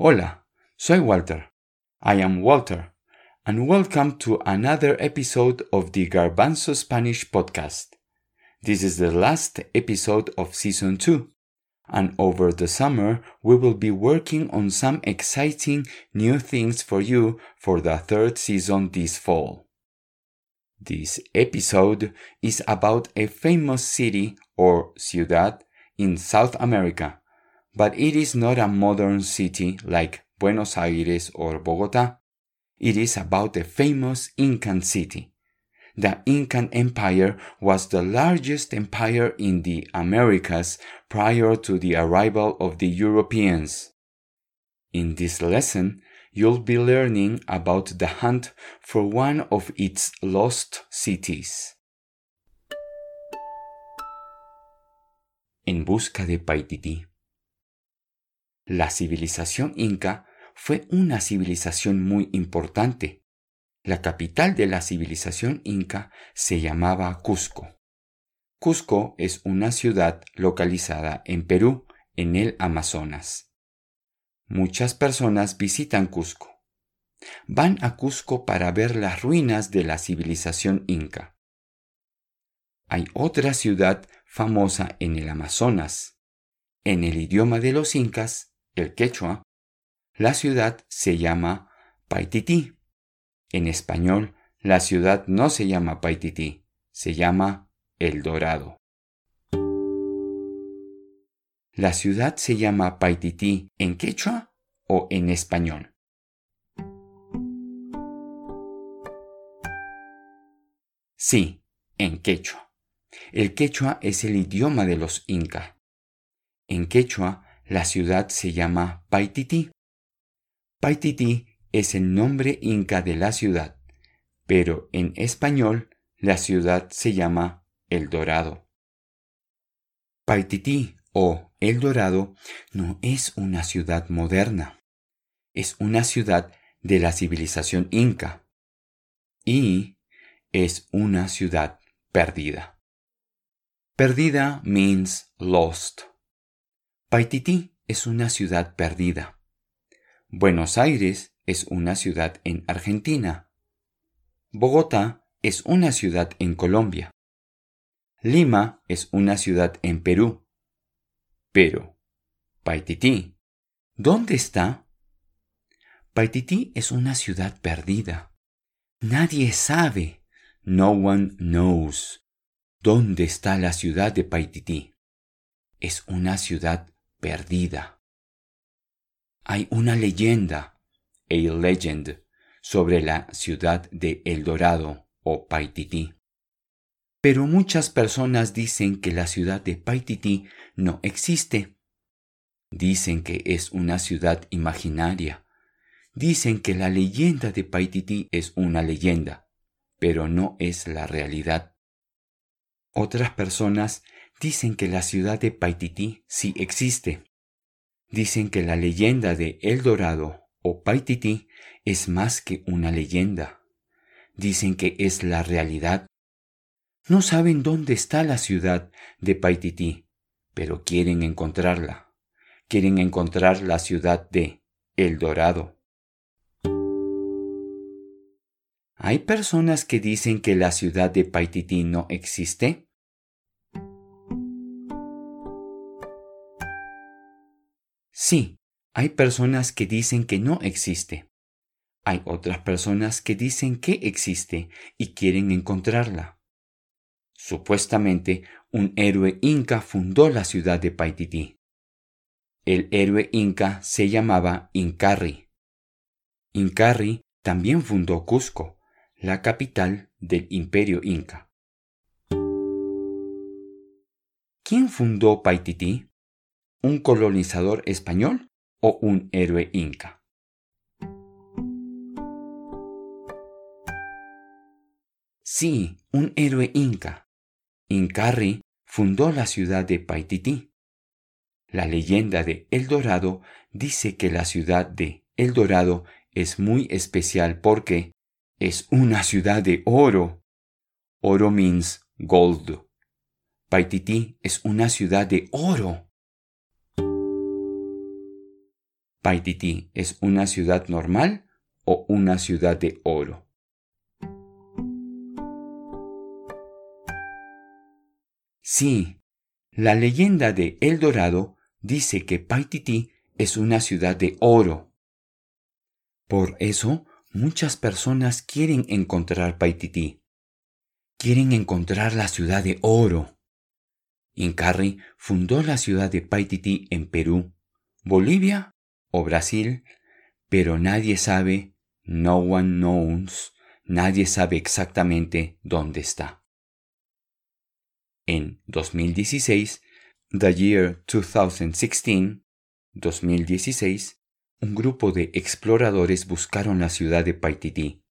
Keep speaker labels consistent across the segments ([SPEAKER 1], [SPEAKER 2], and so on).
[SPEAKER 1] Hola, soy Walter. I am Walter, and welcome to another episode of the Garbanzo Spanish podcast. This is the last episode of season 2, and over the summer we will be working on some exciting new things for you for the third season this fall. This episode is about a famous city or ciudad in South America but it is not a modern city like Buenos Aires or Bogota. It is about the famous Incan city. The Incan Empire was the largest empire in the Americas prior to the arrival of the Europeans. In this lesson, you'll be learning about the hunt for one of its lost cities. En busca de Paititi. La civilización inca fue una civilización muy importante. La capital de la civilización inca se llamaba Cusco. Cusco es una ciudad localizada en Perú, en el Amazonas. Muchas personas visitan Cusco. Van a Cusco para ver las ruinas de la civilización inca. Hay otra ciudad famosa en el Amazonas. En el idioma de los incas el quechua, la ciudad se llama Paititi. En español, la ciudad no se llama Paititi, se llama El Dorado. ¿La ciudad se llama Paititi en quechua o en español? Sí, en quechua. El quechua es el idioma de los incas. En quechua, la ciudad se llama Paititi. Paititi es el nombre inca de la ciudad, pero en español la ciudad se llama El Dorado. Paititi o El Dorado no es una ciudad moderna, es una ciudad de la civilización inca y es una ciudad perdida. Perdida means lost. Paititi es una ciudad perdida. Buenos Aires es una ciudad en Argentina. Bogotá es una ciudad en Colombia. Lima es una ciudad en Perú. Pero, Paititi, ¿dónde está? Paititi es una ciudad perdida. Nadie sabe. No one knows. ¿Dónde está la ciudad de Paititi? Es una ciudad perdida. Hay una leyenda, a legend, sobre la ciudad de El Dorado o Paititi. Pero muchas personas dicen que la ciudad de Paititi no existe. Dicen que es una ciudad imaginaria. Dicen que la leyenda de Paititi es una leyenda, pero no es la realidad. Otras personas Dicen que la ciudad de Paititi sí existe. Dicen que la leyenda de El Dorado o Paititi es más que una leyenda. Dicen que es la realidad. No saben dónde está la ciudad de Paititi, pero quieren encontrarla. Quieren encontrar la ciudad de El Dorado. ¿Hay personas que dicen que la ciudad de Paititi no existe? Sí, hay personas que dicen que no existe. Hay otras personas que dicen que existe y quieren encontrarla. Supuestamente, un héroe inca fundó la ciudad de Paititi. El héroe inca se llamaba Incarri. Incarri también fundó Cusco, la capital del imperio inca. ¿Quién fundó Paititi? Un colonizador español o un héroe inca. Sí, un héroe inca. Incarri fundó la ciudad de Paititi. La leyenda de El Dorado dice que la ciudad de El Dorado es muy especial porque es una ciudad de oro. Oro means gold. Paititi es una ciudad de oro. Paititi es una ciudad normal o una ciudad de oro. Sí, la leyenda de El Dorado dice que Paititi es una ciudad de oro. Por eso, muchas personas quieren encontrar Paititi. Quieren encontrar la ciudad de oro. Incarri fundó la ciudad de Paititi en Perú, Bolivia o Brasil, pero nadie sabe, no one knows, nadie sabe exactamente dónde está. En 2016, The Year 2016, 2016, un grupo de exploradores buscaron la ciudad de Paititi.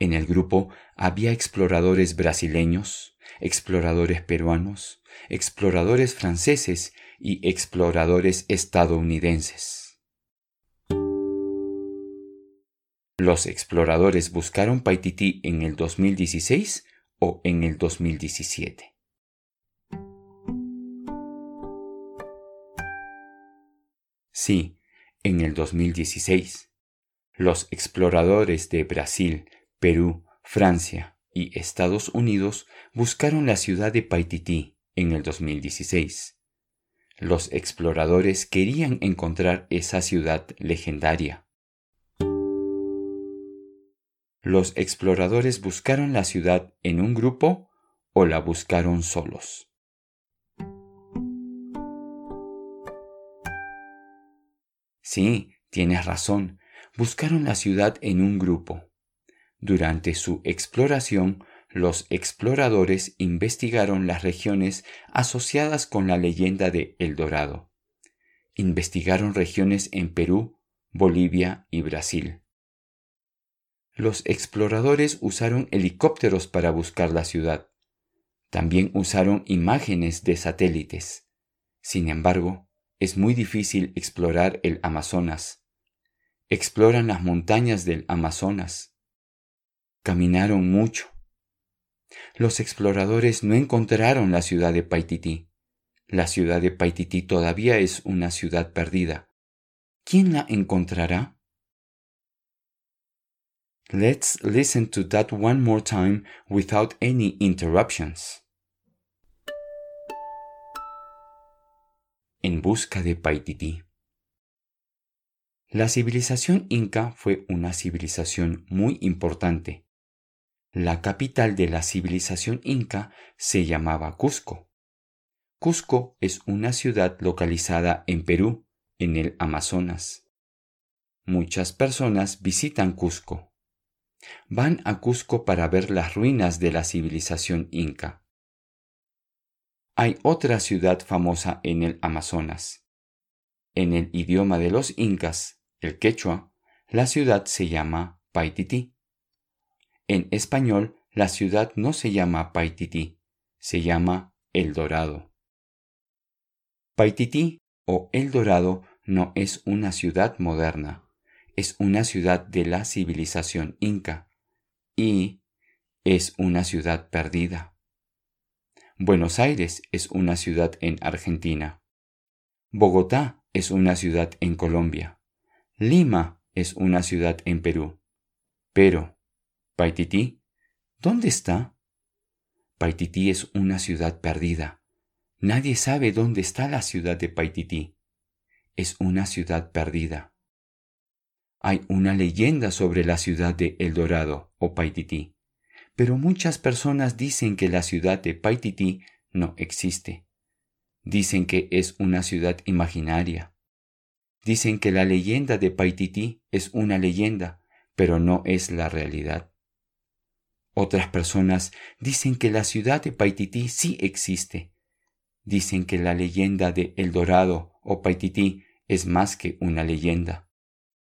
[SPEAKER 1] En el grupo había exploradores brasileños, exploradores peruanos, exploradores franceses y exploradores estadounidenses. ¿Los exploradores buscaron Paititi en el 2016 o en el 2017? Sí, en el 2016. Los exploradores de Brasil, Perú, Francia y Estados Unidos buscaron la ciudad de Paititi en el 2016. Los exploradores querían encontrar esa ciudad legendaria. ¿Los exploradores buscaron la ciudad en un grupo o la buscaron solos? Sí, tienes razón, buscaron la ciudad en un grupo. Durante su exploración, los exploradores investigaron las regiones asociadas con la leyenda de El Dorado. Investigaron regiones en Perú, Bolivia y Brasil. Los exploradores usaron helicópteros para buscar la ciudad. También usaron imágenes de satélites. Sin embargo, es muy difícil explorar el Amazonas. Exploran las montañas del Amazonas. Caminaron mucho. Los exploradores no encontraron la ciudad de Paititi. La ciudad de Paititi todavía es una ciudad perdida. ¿Quién la encontrará? Let's listen to that one more time without any interruptions. en busca de Paititi. La civilización inca fue una civilización muy importante. La capital de la civilización inca se llamaba Cusco. Cusco es una ciudad localizada en Perú, en el Amazonas. Muchas personas visitan Cusco. Van a Cusco para ver las ruinas de la civilización inca. Hay otra ciudad famosa en el Amazonas. En el idioma de los incas, el quechua, la ciudad se llama Paititi. En español, la ciudad no se llama Paititi, se llama El Dorado. Paititi o El Dorado no es una ciudad moderna, es una ciudad de la civilización inca y es una ciudad perdida. Buenos Aires es una ciudad en Argentina. Bogotá es una ciudad en Colombia. Lima es una ciudad en Perú. Pero, Paititi, ¿dónde está? Paititi es una ciudad perdida. Nadie sabe dónde está la ciudad de Paititi. Es una ciudad perdida. Hay una leyenda sobre la ciudad de El Dorado o Paititi pero muchas personas dicen que la ciudad de Paititi no existe. Dicen que es una ciudad imaginaria. Dicen que la leyenda de Paititi es una leyenda, pero no es la realidad. Otras personas dicen que la ciudad de Paititi sí existe. Dicen que la leyenda de El Dorado o Paititi es más que una leyenda.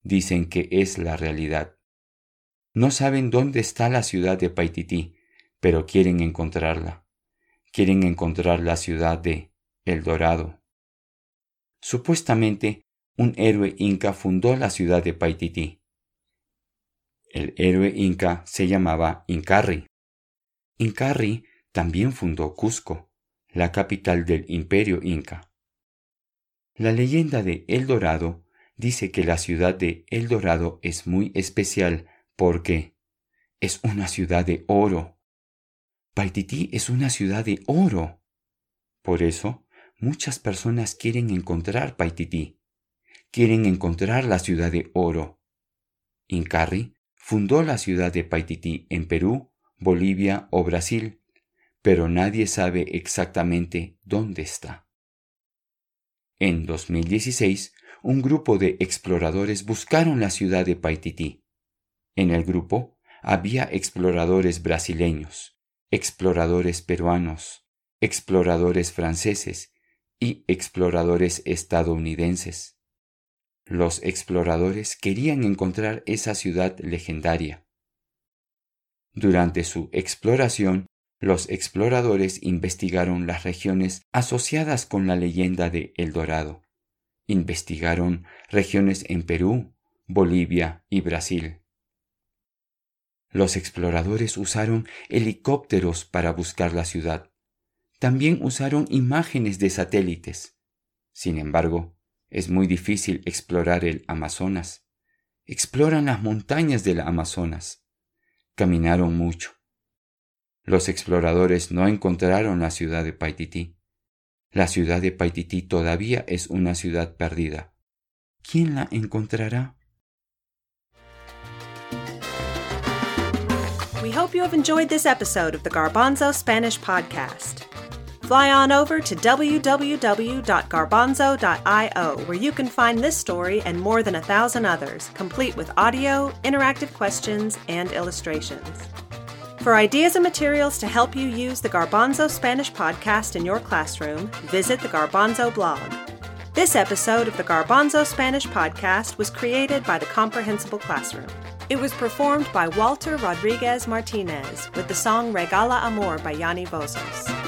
[SPEAKER 1] Dicen que es la realidad. No saben dónde está la ciudad de Paitití, pero quieren encontrarla. Quieren encontrar la ciudad de El Dorado. Supuestamente, un héroe inca fundó la ciudad de Paitití. El héroe inca se llamaba Incarri. Incarri también fundó Cusco, la capital del imperio inca. La leyenda de El Dorado dice que la ciudad de El Dorado es muy especial porque es una ciudad de oro. Paitití es una ciudad de oro. Por eso, muchas personas quieren encontrar Paitití. Quieren encontrar la ciudad de oro. Incarri fundó la ciudad de Paitití en Perú, Bolivia o Brasil, pero nadie sabe exactamente dónde está. En 2016, un grupo de exploradores buscaron la ciudad de Paitití. En el grupo había exploradores brasileños, exploradores peruanos, exploradores franceses y exploradores estadounidenses. Los exploradores querían encontrar esa ciudad legendaria. Durante su exploración, los exploradores investigaron las regiones asociadas con la leyenda de El Dorado. Investigaron regiones en Perú, Bolivia y Brasil. Los exploradores usaron helicópteros para buscar la ciudad. También usaron imágenes de satélites. Sin embargo, es muy difícil explorar el Amazonas. Exploran las montañas del Amazonas. Caminaron mucho. Los exploradores no encontraron la ciudad de Paitití. La ciudad de Paitití todavía es una ciudad perdida. ¿Quién la encontrará?
[SPEAKER 2] We hope you have enjoyed this episode of the Garbanzo Spanish Podcast. Fly on over to www.garbanzo.io where you can find this story and more than a thousand others, complete with audio, interactive questions, and illustrations. For ideas and materials to help you use the Garbanzo Spanish podcast in your classroom, visit the Garbanzo blog. This episode of the Garbanzo Spanish podcast was created by the Comprehensible Classroom. It was performed by Walter Rodriguez Martinez with the song Regala Amor by Yanni Vozos.